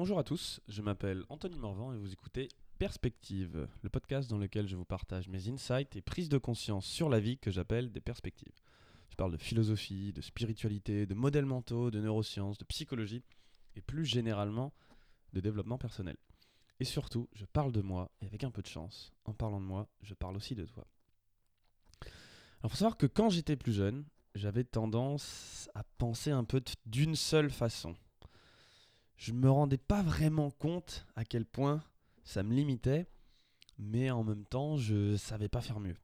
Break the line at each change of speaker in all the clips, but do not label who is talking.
Bonjour à tous, je m'appelle Anthony Morvan et vous écoutez Perspective, le podcast dans lequel je vous partage mes insights et prises de conscience sur la vie que j'appelle des perspectives. Je parle de philosophie, de spiritualité, de modèles mentaux, de neurosciences, de psychologie et plus généralement de développement personnel. Et surtout, je parle de moi et avec un peu de chance, en parlant de moi, je parle aussi de toi. Alors, faut savoir que quand j'étais plus jeune, j'avais tendance à penser un peu d'une seule façon. Je me rendais pas vraiment compte à quel point ça me limitait, mais en même temps, je savais pas faire mieux.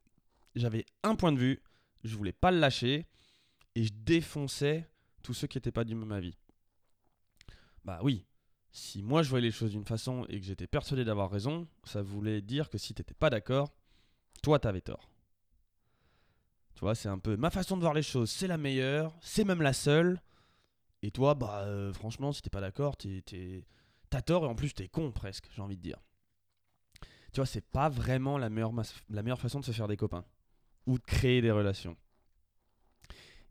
J'avais un point de vue, je voulais pas le lâcher, et je défonçais tous ceux qui n'étaient pas du même avis. Bah oui, si moi je voyais les choses d'une façon et que j'étais persuadé d'avoir raison, ça voulait dire que si t'étais pas d'accord, toi t'avais tort. Tu vois, c'est un peu ma façon de voir les choses, c'est la meilleure, c'est même la seule. Et toi, bah euh, franchement, si t'es pas d'accord, t'as tort et en plus t'es con presque, j'ai envie de dire. Tu vois, c'est pas vraiment la meilleure, la meilleure façon de se faire des copains ou de créer des relations.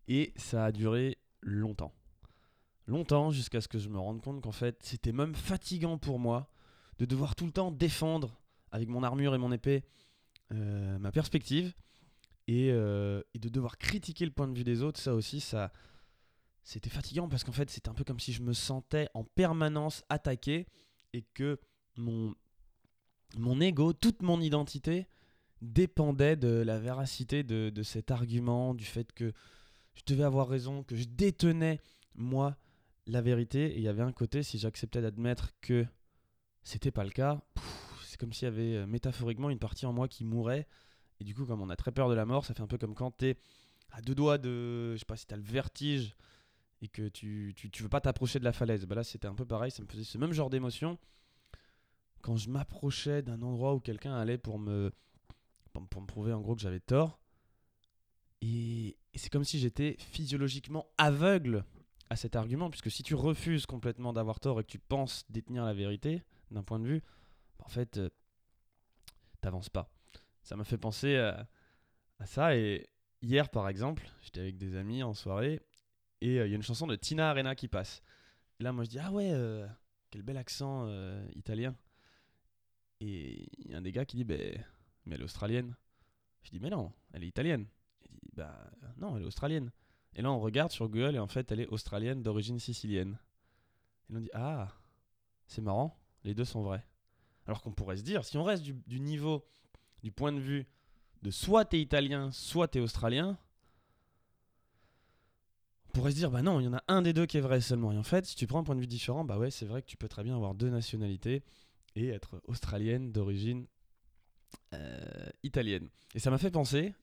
Et ça a duré longtemps. Longtemps jusqu'à ce que je me rende compte qu'en fait, c'était même fatigant pour moi de devoir tout le temps défendre avec mon armure et mon épée euh, ma perspective euh, et, de devoir critiquer le point de vue des autres, ça aussi, ça, c'était fatigant parce qu'en fait, c'était un peu comme si je me sentais en permanence attaqué et que mon, mon ego, toute mon identité dépendait de la véracité de, de cet argument, du fait que je devais avoir raison, que je détenais, moi, la vérité. Et il y avait un côté, si j'acceptais d'admettre que c'était pas le cas, c'est comme s'il y avait euh, métaphoriquement une partie en moi qui mourait et du coup, comme on a très peur de la mort, ça fait un peu comme quand t'es à deux doigts de. Je sais pas si t'as le vertige et que tu, tu, veux pas t'approcher de la falaise. Bah là, c'était un peu pareil, ça me faisait ce même genre d'émotion quand je m'approchais d'un endroit où quelqu'un allait pour me, pour me prouver en gros que j'avais tort. Et, c'est comme si j'étais physiologiquement aveugle à cet argument, puisque si tu refuses complètement d'avoir tort et que tu penses détenir la vérité d'un point de vue, en fait, euh, t'avances pas ça m'a fait penser à, ça. Et hier, par exemple, j'étais avec des amis en soirée et euh, il y a une chanson de Tina Arena qui passe. Et là, moi, je dis Ah ouais, euh, quel bel accent euh, italien. Et il y a un des gars qui dit bah, Mais elle est australienne. Je dis Mais non, elle est italienne. Il dit Bah non, elle est australienne. Et là, on regarde sur Google et en fait, elle est australienne d'origine sicilienne. Et on dit Ah, c'est marrant, les deux sont vrais. Alors qu'on pourrait se dire, si on reste du niveau du point de vue de soit t'es italien, soit t'es australien, pourrait se dire, bah non, il y en a un des deux qui est vrai seulement. Et en fait, si tu prends un point de vue différent, bah ouais, c'est vrai que tu peux très bien avoir deux nationalités et être australienne d'origine euh, italienne. Et ça m'a fait penser,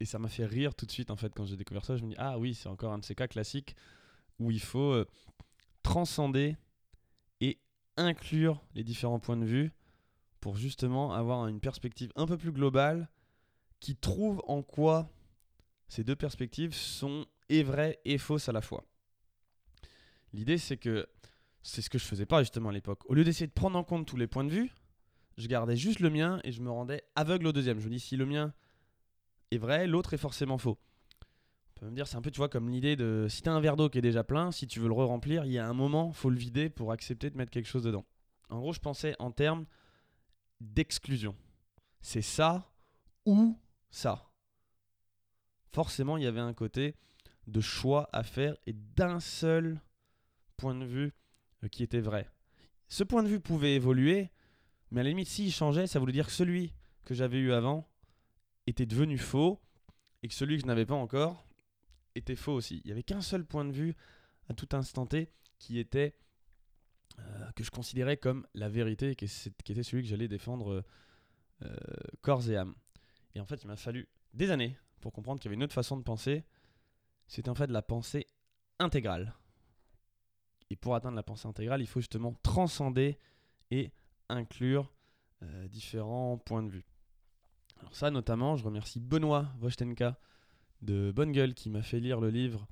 et ça m'a fait rire tout de suite en fait quand j'ai découvert ça. Je me dis, ah oui, c'est encore un de ces cas classiques où il faut euh, transcender et inclure les différents points de vue pour justement avoir une perspective un peu plus globale qui trouve en quoi ces deux perspectives sont et vraies et fausses à la fois. L'idée c'est que c'est ce que je faisais pas justement à l'époque. Au lieu d'essayer de prendre en compte tous les points de vue, je gardais juste le mien et je me rendais aveugle au deuxième. Je me dis si le mien est vrai, l'autre est forcément faux. On peut me dire c'est un peu tu vois comme l'idée de si tu as un verre d'eau qui est déjà plein, si tu veux le re-remplir, il y a un moment, faut le vider pour accepter de mettre quelque chose dedans. En gros, je pensais en termes d'exclusion. C'est ça ou ça. Forcément, il y avait un côté de choix à faire et d'un seul point de vue euh, qui était vrai. Ce point de vue pouvait évoluer, mais à la limite, s'il changeait, ça voulait dire que celui que j'avais eu avant était devenu faux et que celui que je n'avais pas encore était faux aussi. Il n'y avait qu'un seul point de vue à tout instant T qui était euh, que je considérais comme la vérité, qui, était celui que j'allais défendre euh, corps et âme. Et en fait, il m'a fallu des années pour comprendre qu'il y avait une autre façon de penser. C'était en fait la pensée intégrale. Et pour atteindre la pensée intégrale, il faut justement transcender et inclure euh, différents points de vue. Alors ça, notamment, je remercie Benoît Vostenka de Bonne Gueule qui m'a fait lire le livre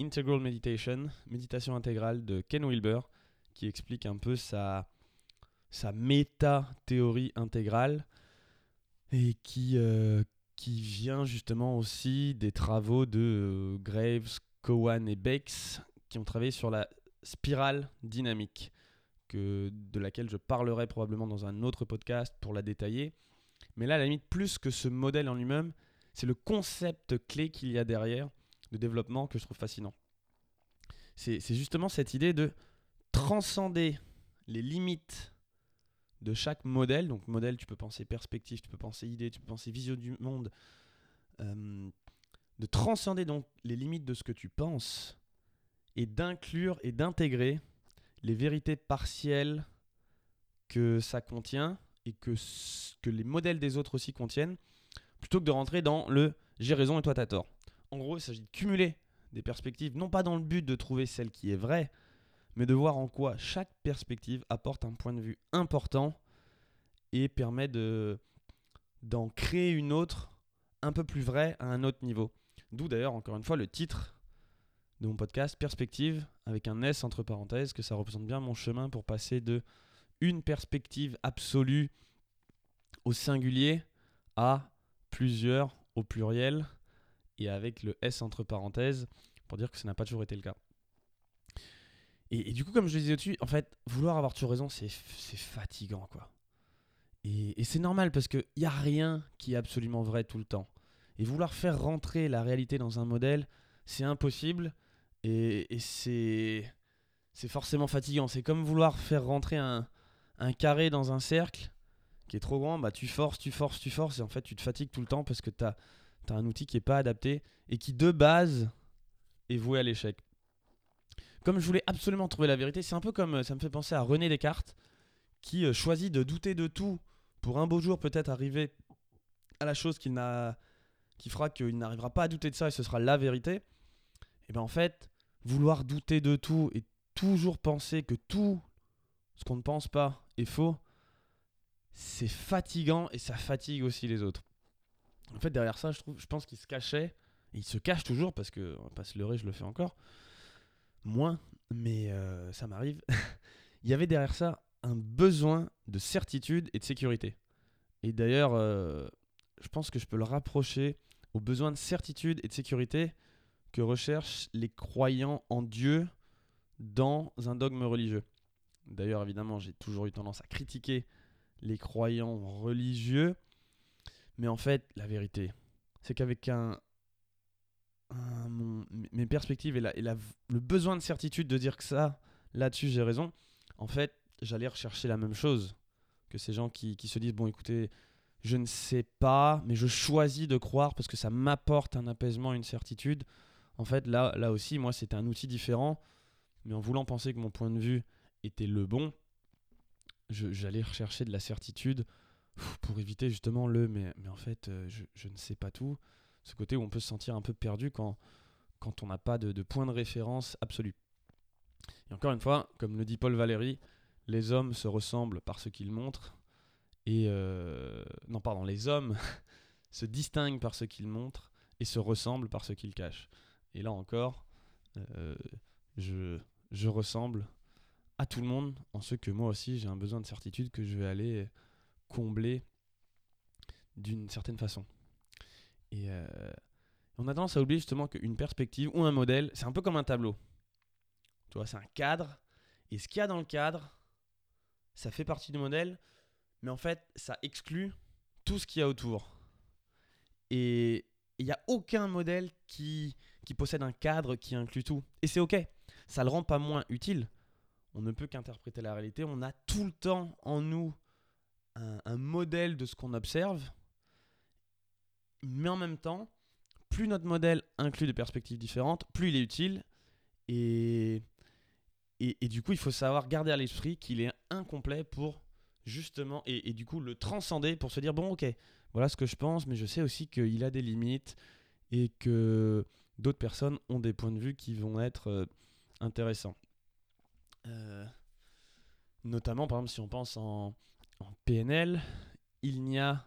Integral Meditation, méditation intégrale de Ken Wilber, qui explique un peu sa, sa méta-théorie intégrale et qui, euh, qui vient justement aussi des travaux de euh, Graves, Cowan et Bakes qui ont travaillé sur la spirale dynamique. que, de laquelle je parlerai probablement dans un autre podcast pour la détailler. Mais là, à la limite, plus que ce modèle en lui-même, c'est le concept clé qu'il y a derrière de développement que je trouve fascinant. C'est justement cette idée de transcender les limites de chaque modèle. Donc modèle, tu peux penser perspective, tu peux penser idée, tu peux penser vision du monde. Euh, de transcender donc les limites de ce que tu penses et d'inclure et d'intégrer les vérités partielles que ça contient et que, que les modèles des autres aussi contiennent, plutôt que de rentrer dans le j'ai raison et toi t'as tort. En gros, il s'agit de cumuler des perspectives, non pas dans le but de trouver celle qui est vraie, mais de voir en quoi chaque perspective apporte un point de vue important et permet de d'en créer une autre un peu plus vraie à un autre niveau. D'où d'ailleurs, encore une fois, le titre de mon podcast, Perspective, avec un S entre parenthèses, que ça représente bien mon chemin pour passer de une perspective absolue au singulier à plusieurs au pluriel et avec le S entre parenthèses pour dire que ça n'a pas toujours été le cas. Et, du coup, comme je le disais au-dessus, en fait, vouloir avoir toujours raison, c'est fatigant, quoi. Et, c'est normal parce qu'il n'y a rien qui est absolument vrai tout le temps. Et vouloir faire rentrer la réalité dans un modèle, c'est impossible et, c'est forcément fatigant. C'est comme vouloir faire rentrer un, un, carré dans un cercle qui est trop grand, bah tu forces, tu forces, tu forces, et en fait tu te fatigues tout le temps parce que tu as, as, un outil qui n'est pas adapté et qui de base est voué à l'échec comme je voulais absolument trouver la vérité, c'est un peu comme ça me fait penser à René Descartes qui euh, choisit de douter de tout pour un beau jour peut-être arriver à la chose qu'il n'a qui fera qu'il n'arrivera pas à douter de ça et ce sera la vérité. Et bien en fait, vouloir douter de tout et toujours penser que tout ce qu'on ne pense pas est faux, c'est fatigant et ça fatigue aussi les autres. En fait, derrière ça, je, trouve, je pense qu'il se cachait, il se cache toujours parce que, on va pas se leurrer, je le fais encore, moins, mais euh, ça m'arrive. il y avait derrière ça un besoin de certitude et de sécurité. Et d'ailleurs, euh, je pense que je peux le rapprocher au besoin de certitude et de sécurité que recherchent les croyants en Dieu dans un dogme religieux. D'ailleurs, évidemment, j'ai toujours eu tendance à critiquer les croyants religieux, mais en fait, la vérité, c'est qu'avec un, mes perspectives et, le besoin de certitude de dire que ça, là-dessus, j'ai raison, en fait, j'allais rechercher la même chose que ces gens qui, se disent, bon, écoutez, je ne sais pas, mais je choisis de croire parce que ça m'apporte un apaisement, une certitude. En fait, là, là aussi, moi, c'était un outil différent, mais en voulant penser que mon point de vue était le bon, j'allais rechercher de la certitude pour éviter justement le mais, mais en fait, euh, je, je ne sais pas tout ce côté où on peut se sentir un peu perdu quand, quand on n'a pas de, point de référence absolu. Et encore une fois, comme le dit Paul Valéry, les hommes se ressemblent par ce qu'ils montrent, et euh, non, pardon, les hommes se distinguent par ce qu'ils montrent et se ressemblent par ce qu'ils cachent. Et là encore, euh, je, ressemble à tout le monde en ce que moi aussi j'ai un besoin de certitude que je vais aller combler d'une certaine façon. Euh, on a tendance à oublier justement qu'une perspective ou un modèle, c'est un peu comme un tableau. Tu vois, c'est un cadre. Et ce qu'il y a dans le cadre, ça fait partie du modèle, mais en fait, ça exclut tout ce qu'il y a autour. Et il n'y a aucun modèle qui, qui possède un cadre qui inclut tout. Et c'est OK. Ça le rend pas moins utile. On ne peut qu'interpréter la réalité. On a tout le temps en nous un modèle de ce qu'on observe mais en même temps, plus notre modèle inclut des perspectives différentes, plus il est utile. Et, du coup, il faut savoir garder à l'esprit qu'il est incomplet pour justement, et, du coup, le transcender pour se dire, bon, ok, voilà ce que je pense, mais je sais aussi qu'il a des limites et que d'autres personnes ont des points de vue qui vont être euh, intéressants. Euh, notamment, par exemple, si on pense en, en PNL, il n'y a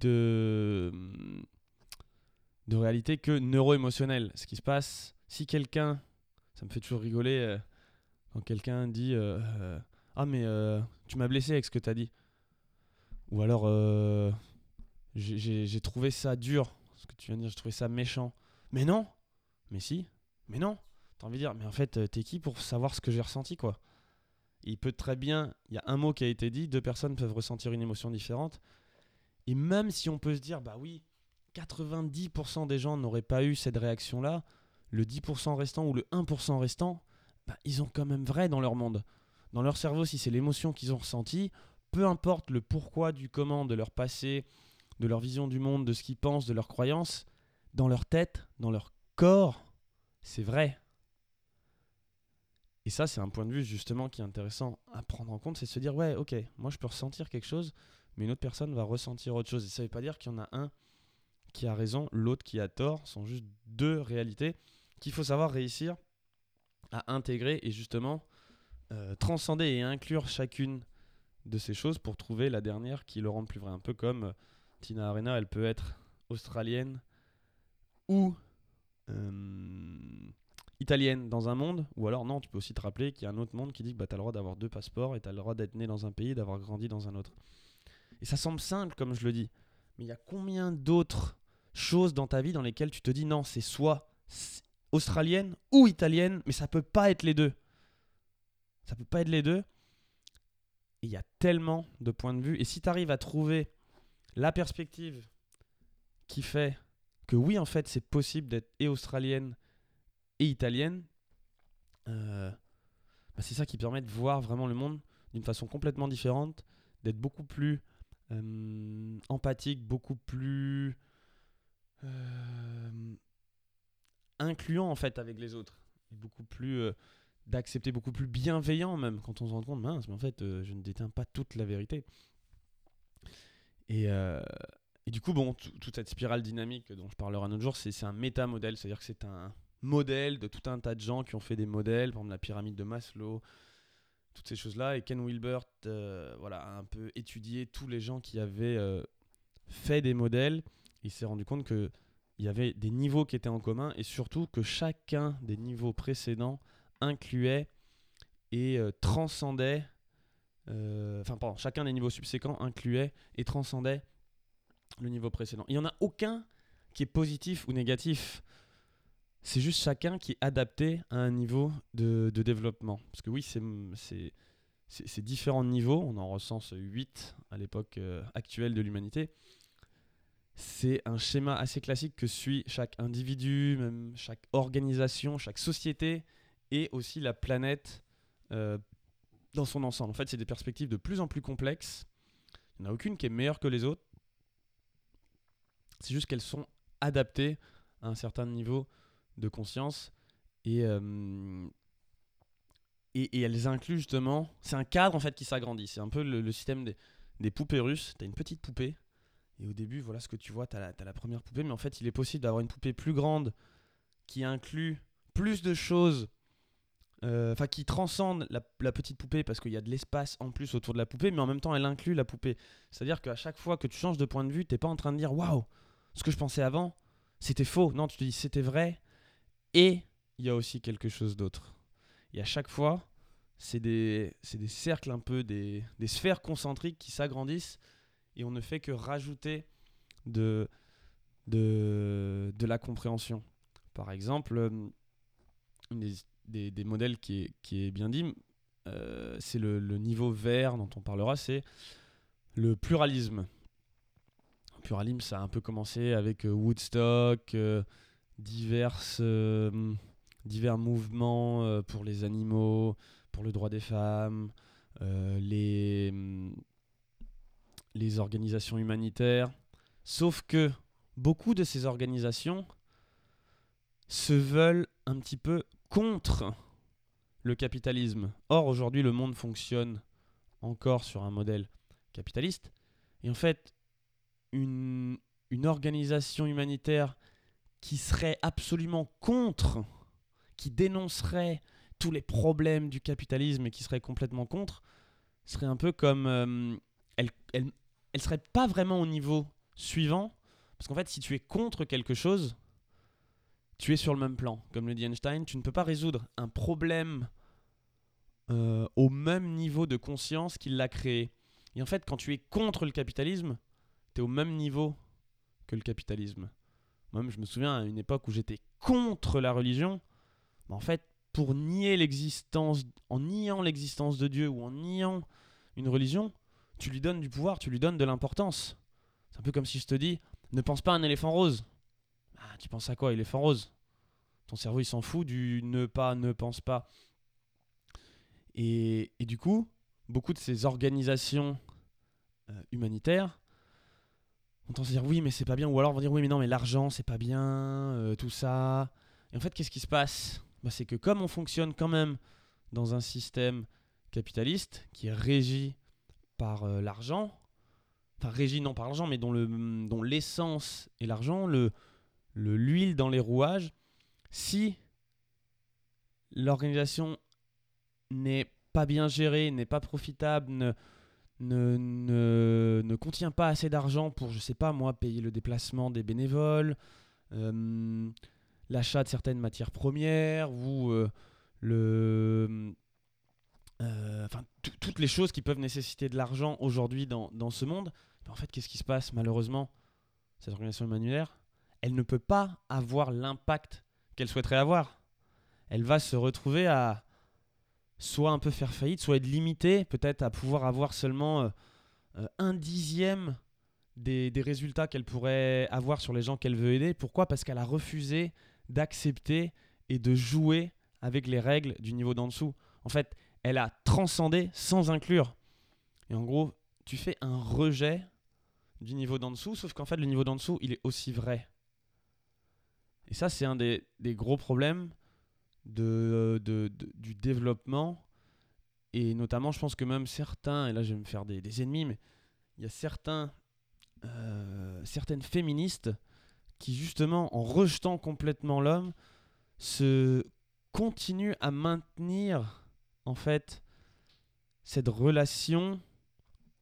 de, de réalité que neuro-émotionnelle. Ce qui se passe, si quelqu'un, ça me fait toujours rigoler euh, quand quelqu'un dit euh, euh, Ah, mais tu m'as blessé avec ce que tu as dit. Ou alors, j'ai trouvé ça dur, ce que tu viens de dire, j'ai trouvé ça méchant. Mais non Mais si Mais non T'as envie de dire, mais en fait, t'es qui pour savoir ce que j'ai ressenti, quoi? Il peut très bien, il y a un mot qui a été dit, deux personnes peuvent ressentir une émotion différente. Et même si on peut se dire, bah oui, 90% des gens n'auraient pas eu cette réaction-là, le 10% restant ou le 1% restant, bah, ils ont quand même vrai dans leur monde. Dans leur cerveau, si c'est l'émotion qu'ils ont ressentie, peu importe le pourquoi du comment de leur passé, de leur vision du monde, de ce qu'ils pensent, de leurs croyances, dans leur tête, dans leur corps, c'est vrai. Et ça, c'est un point de vue justement qui est intéressant à prendre en compte, c'est se dire, ouais, ok, moi je peux ressentir quelque chose, mais une autre personne va ressentir autre chose. Et ça ne veut pas dire qu'il y en a un qui a raison, l'autre qui a tort, sont juste deux réalités qu'il faut savoir réussir à intégrer et justement euh, transcender et inclure chacune de ces choses pour trouver la dernière qui le rend plus vrai. Un peu comme euh, Tina Arena, elle peut être australienne ou euh, italienne dans un monde, ou alors non, tu peux aussi te rappeler qu'il y a un autre monde qui dit que bah, tu as le droit d'avoir deux passeports et tu as le droit d'être né dans un pays, d'avoir grandi dans un autre. Et ça semble simple comme je le dis, mais il y a combien d'autres choses dans ta vie dans lesquelles tu te dis non, c'est soit australienne ou italienne, mais ça peut pas être les deux. Ça peut pas être les deux. Il y a tellement de points de vue. Et si tu arrives à trouver la perspective qui fait que oui, en fait, c'est possible d'être et australienne et italienne, euh, bah, c'est ça qui permet de voir vraiment le monde d'une façon complètement différente, d'être beaucoup plus euh, empathique, beaucoup plus incluant en fait avec les autres, beaucoup plus d'accepter, beaucoup plus bienveillant même quand on se rend compte, mince, mais en fait, je ne détiens pas toute la vérité. Et, du coup, bon, toute cette spirale dynamique dont je parlerai un autre jour, c'est un métamodèle, c'est-à-dire que c'est un modèle de tout un tas de gens qui ont fait des modèles, par exemple la pyramide de Maslow, toutes ces choses-là. Et Ken Wilbert euh, voilà, a un peu étudié tous les gens qui avaient euh, fait des modèles. Il s'est rendu compte qu'il y avait des niveaux qui étaient en commun et surtout que chacun des niveaux précédents incluait et euh, transcendait, enfin pardon, chacun des niveaux subséquents incluait et transcendait le niveau précédent. Il n'y en a aucun qui est positif ou négatif. C'est juste chacun qui est adapté à un niveau de, développement. Parce que oui, c'est différents niveaux. On en recense 8 à l'époque euh, actuelle de l'humanité. C'est un schéma assez classique que suit chaque individu, même chaque organisation, chaque société et aussi la planète euh, dans son ensemble. En fait, c'est des perspectives de plus en plus complexes. Il n'y en a aucune qui est meilleure que les autres. C'est juste qu'elles sont adaptées à un certain niveau de conscience et, euh, et, elles incluent justement. C'est un cadre en fait qui s'agrandit. C'est un peu le, système des, des, poupées russes. Tu as une petite poupée et au début, voilà ce que tu vois. Tu as, la première poupée, mais en fait, il est possible d'avoir une poupée plus grande qui inclut plus de choses. Euh, enfin, qui transcende la, petite poupée parce qu'il y a de l'espace en plus autour de la poupée, mais en même temps, elle inclut la poupée. C'est-à-dire qu'à chaque fois que tu changes de point de vue, t'es pas en train de dire waouh, ce que je pensais avant, c'était faux. Non, tu te dis c'était vrai. Et il y a aussi quelque chose d'autre. Et à chaque fois, c'est des, cercles un peu, des sphères concentriques qui s'agrandissent et on ne fait que rajouter de, de, de la compréhension. Par exemple, euh, des, des, des, modèles qui est, qui est bien dit, euh, c'est le, le, niveau vert dont on parlera, c'est le pluralisme pluralisme, ça a un peu commencé avec euh, Woodstock, divers mouvements pour les animaux, pour le droit des femmes, les, les organisations humanitaires. Sauf que beaucoup de ces organisations se veulent un petit peu contre le capitalisme. Or, aujourd'hui, le monde fonctionne encore sur un modèle capitaliste. Et en fait, une, organisation humanitaire qui serait absolument contre, qui dénoncerait tous les problèmes du capitalisme et qui serait complètement contre, serait un peu comme... Euh, elle, elle, elle serait pas vraiment au niveau suivant, parce qu'en fait, si tu es contre quelque chose, tu es sur le même plan. Comme le dit Einstein, tu ne peux pas résoudre un problème euh, au même niveau de conscience qu'il l'a créé. Et en fait, quand tu es contre le capitalisme, tu au même niveau que le capitalisme. Moi-même, je me souviens à une époque où j'étais contre la religion. Mais en fait, pour nier l'existence, en niant l'existence de Dieu ou en niant une religion, tu lui donnes du pouvoir, tu lui donnes de l'importance. C'est un peu comme si je te dis, ne pense pas à un éléphant rose. Ah, tu penses à quoi, éléphant rose? Ton cerveau, il s'en fout du ne pas, ne pense pas. Et, du coup, beaucoup de ces organisations euh, humanitaires vont tendance à dire oui, mais c'est pas bien, ou alors vont dire oui, mais non, mais l'argent, c'est pas bien, euh, tout ça. Et en fait, qu'est-ce qui se passe? Bah, C'est que comme on fonctionne quand même dans un système capitaliste qui est régi par euh, l'argent, enfin régi non par l'argent, mais dont, le, dont l'essence est l'argent, le, le, l'huile dans les rouages, si l'organisation n'est pas bien gérée, n'est pas profitable, ne, ne, ne, ne, contient pas assez d'argent pour, je sais pas moi, payer le déplacement des bénévoles, euh, l'achat de certaines matières premières ou euh, le enfin toutes les choses qui peuvent nécessiter de l'argent aujourd'hui dans, dans, ce monde, en fait, qu'est-ce qui se passe malheureusement Cette organisation humanitaire, elle ne peut pas avoir l'impact qu'elle souhaiterait avoir. Elle va se retrouver à soit un peu faire faillite, soit être limitée, peut-être à pouvoir avoir seulement euh, euh, un dixième des, des résultats qu'elle pourrait avoir sur les gens qu'elle veut aider. Pourquoi? Parce qu'elle a refusé d'accepter et de jouer avec les règles du niveau d'en dessous. En fait, elle a transcendé sans inclure. Et en gros, tu fais un rejet du niveau d'en dessous, sauf qu'en fait, le niveau d'en dessous, il est aussi vrai. Et ça, c'est un des, gros problèmes de, du développement. Et notamment, je pense que même certains, et là je vais me faire des, des ennemis, mais il y a certains, euh, certaines féministes qui, justement, en rejetant complètement l'homme, se continuent à maintenir en fait, cette relation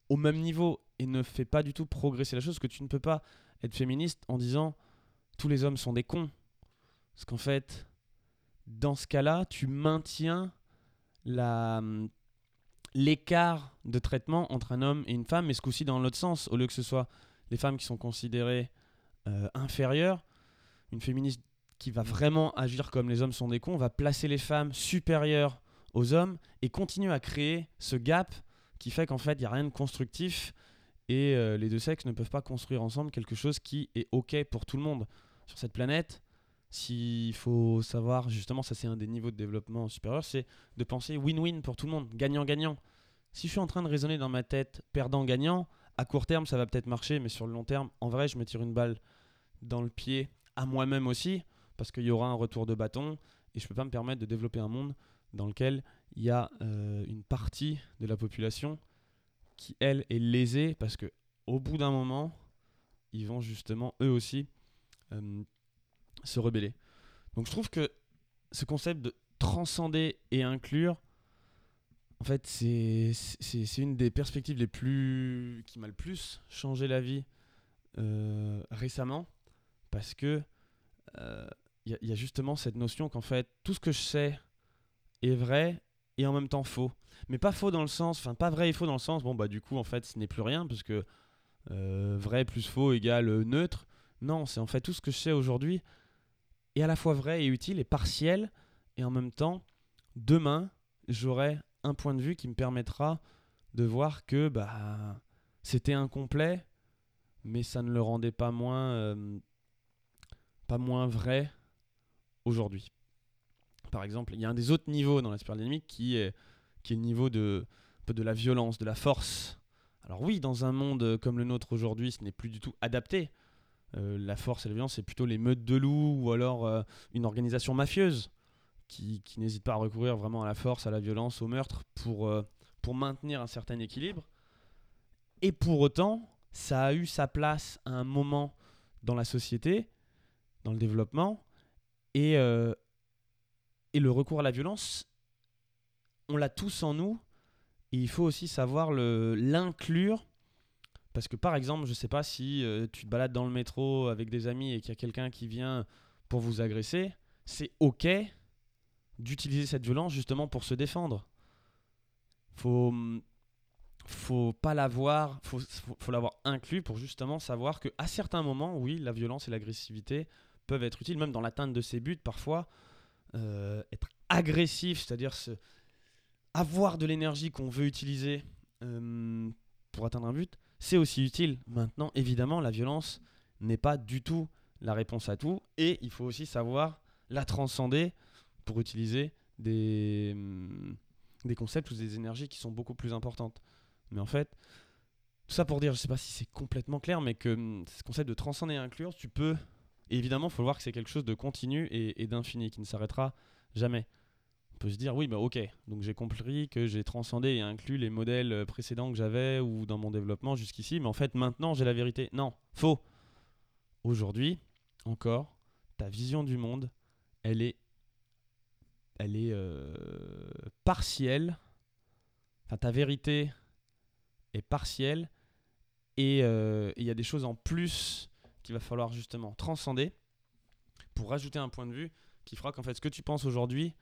au même niveau et ne fait pas du tout progresser la chose, que tu ne peux pas être féministe en disant tous les hommes sont des cons. Parce qu'en fait, dans ce cas-là, tu maintiens la l'écart de traitement entre un homme et une femme, mais ce coup-ci dans l'autre sens, au lieu que ce soit les femmes qui sont considérées euh, inférieures, une féministe qui va vraiment agir comme les hommes sont des cons, va placer les femmes supérieures aux hommes et continue à créer ce gap qui fait qu'en fait, il n'y a rien de constructif et euh, les deux sexes ne peuvent pas construire ensemble quelque chose qui est OK pour tout le monde. Sur cette planète, s'il faut savoir, justement, ça c'est un des niveaux de développement supérieur, c'est de penser win-win pour tout le monde, gagnant-gagnant. Si je suis en train de raisonner dans ma tête perdant-gagnant, à court terme ça va peut-être marcher, mais sur le long terme, en vrai, je me tire une balle dans le pied à moi-même aussi, parce qu'il y aura un retour de bâton et je ne peux pas me permettre de développer un monde dans lequel il y a euh, une partie de la population qui, elle, est lésée parce que au bout d'un moment, ils vont justement, eux aussi, euh, se rebeller. Donc je trouve que ce concept de transcender et inclure, en fait, c'est une des perspectives les plus qui m'a le plus changé la vie euh, récemment parce que il y, y, a justement cette notion qu'en fait, tout ce que je sais est vrai et en même temps faux. Mais pas faux dans le sens, enfin pas vrai et faux dans le sens, bon bah du coup en fait ce n'est plus rien parce que euh, vrai plus faux égale euh, neutre. Non, c'est en fait tout ce que je sais aujourd'hui est à la fois vrai et utile et partiel et en même temps demain j'aurai un point de vue qui me permettra de voir que bah c'était incomplet mais ça ne le rendait pas moins euh, pas moins vrai aujourd'hui par exemple. Il y a un des autres niveaux dans la spirale dynamique qui est, qui est le niveau de, de la violence, de la force. Alors oui, dans un monde comme le nôtre aujourd'hui, ce n'est plus du tout adapté. Euh, la force et la violence, c'est plutôt les meutes de loups ou alors euh, une organisation mafieuse qui, qui n'hésite pas à recourir vraiment à la force, à la violence, au meurtre pour, euh, pour maintenir un certain équilibre. Et pour autant, ça a eu sa place à un moment dans la société, dans le développement, et, et le recours à la violence, on l'a tous en nous. Et il faut aussi savoir l'inclure. Parce que par exemple, je ne sais pas si euh, tu te balades dans le métro avec des amis et qu'il y a quelqu'un qui vient pour vous agresser, c'est ok d'utiliser cette violence justement pour se défendre. Faut faut pas l'avoir, faut, l'avoir inclus pour justement savoir que à certains moments, oui, la violence et l'agressivité peuvent être utiles, même dans l'atteinte de ses buts parfois. Euh, être agressif, c'est-à-dire ce, avoir de l'énergie qu'on veut utiliser euh, pour atteindre un but, c'est aussi utile. Maintenant, évidemment, la violence n'est pas du tout la réponse à tout, et il faut aussi savoir la transcender pour utiliser des, hum, concepts ou des énergies qui sont beaucoup plus importantes. Mais en fait, tout ça pour dire, je sais pas si c'est complètement clair, mais que hum, ce concept de transcender et inclure, tu peux. Évidemment, il faut voir que c'est quelque chose de continu et, d'infini, qui ne s'arrêtera jamais. On peut se dire, oui, bah ok, donc j'ai compris que j'ai transcendé et inclus les modèles précédents que j'avais ou dans mon développement jusqu'ici, mais en fait, maintenant, j'ai la vérité. Non, faux. Aujourd'hui, encore, ta vision du monde, elle est, elle est euh, partielle. Enfin, ta vérité est partielle euh, et il y a des choses en plus qu'il va falloir justement transcender pour rajouter un point de vue qui fera qu'en fait ce que tu penses aujourd'hui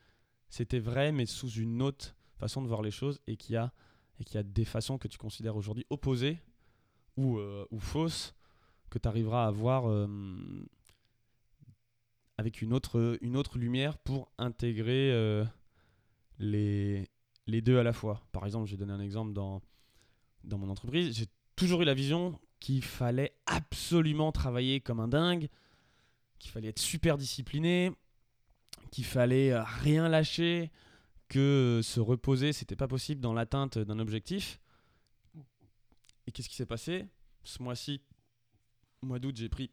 c'était vrai mais sous une autre façon de voir les choses et qu'il y a des façons que tu considères aujourd'hui opposées ou, euh, fausses que tu arriveras à voir euh, avec une autre, lumière pour intégrer euh, les, deux à la fois. Par exemple, j'ai donné un exemple dans mon entreprise. J'ai toujours eu la vision qu'il fallait absolument travailler comme un dingue, qu'il fallait être super discipliné, qu'il fallait euh, rien lâcher, que se reposer, c'était pas possible dans l'atteinte d'un objectif. Et qu'est-ce qui s'est passé? Ce mois-ci, mois d'août, j'ai pris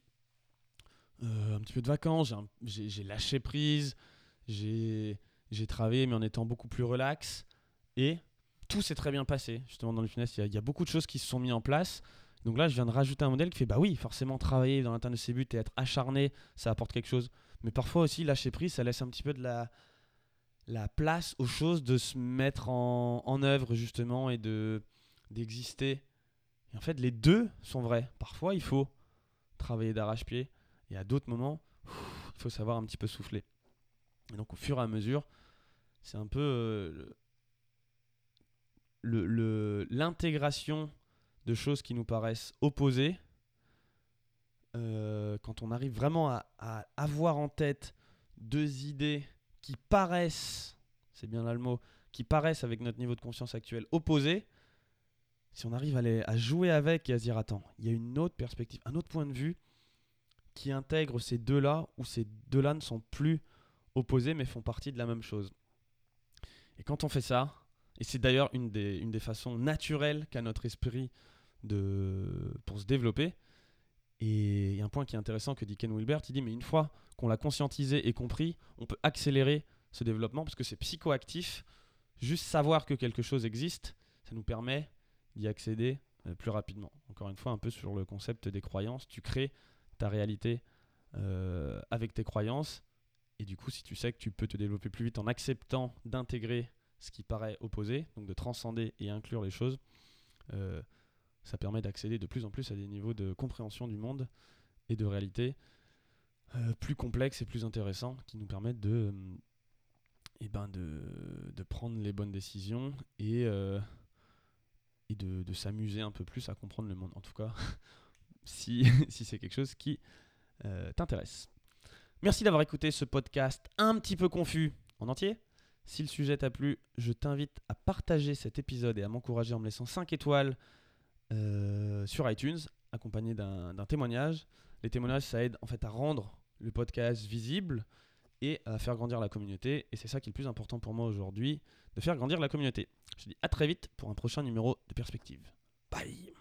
euh, un petit peu de vacances, j'ai lâché prise, j'ai travaillé mais en étant beaucoup plus relax. Et tout s'est très bien passé. Justement, dans le finesse, il y, y a beaucoup de choses qui se sont mises en place. Donc là, je viens de rajouter un modèle qui fait bah oui, forcément, travailler dans l'atteinte de ses buts et être acharné, ça apporte quelque chose. Mais parfois aussi, lâcher prise, ça laisse un petit peu de la, la place aux choses de se mettre en, œuvre, justement, et de d'exister. Et en fait, les deux sont vrais. Parfois, il faut travailler d'arrache-pied. Et à d'autres moments, il faut savoir un petit peu souffler. Et donc, au fur et à mesure, c'est un peu euh, le- l'intégration de choses qui nous paraissent opposées. euh, quand on arrive vraiment à, avoir en tête deux idées qui paraissent, c'est bien là le mot, qui paraissent avec notre niveau de conscience actuel opposés, si on arrive à jouer avec et à se dire attends, il y a une autre perspective, un autre point de vue qui intègre ces deux-là, où ces deux-là ne sont plus opposés mais font partie de la même chose. Et quand on fait ça, et c'est d'ailleurs une des, une des façons naturelles qu'a notre esprit de, pour se développer, et il y a un point qui est intéressant que dit Ken Wilbert, il dit mais une fois qu'on l'a conscientisé et compris, on peut accélérer ce développement parce que c'est psychoactif. Juste savoir que quelque chose existe, ça nous permet d'y accéder euh, plus rapidement. Encore une fois, un peu sur le concept des croyances, tu crées ta réalité euh, avec tes croyances. Et du coup, si tu sais que tu peux te développer plus vite en acceptant d'intégrer ce qui paraît opposé, donc de transcender et inclure les choses, euh, ça permet d'accéder de plus en plus à des niveaux de compréhension du monde et de réalité euh, plus complexes et plus intéressants qui nous permettent de, euh, eh ben de, de prendre les bonnes décisions et, euh, et de, de s'amuser un peu plus à comprendre le monde. En tout cas, si, si c'est quelque chose qui t'intéresse. Merci d'avoir écouté ce podcast un petit peu confus en entier. Si le sujet t'a plu, je t'invite à partager cet épisode et à m'encourager en me laissant 5 étoiles euh, sur iTunes, accompagné d'un témoignage. Les témoignages, ça aide en fait à rendre le podcast visible et à faire grandir la communauté. Et c'est ça qui est le plus important pour moi aujourd'hui, de faire grandir la communauté. Je te dis à très vite pour un prochain numéro de Perspective. Bye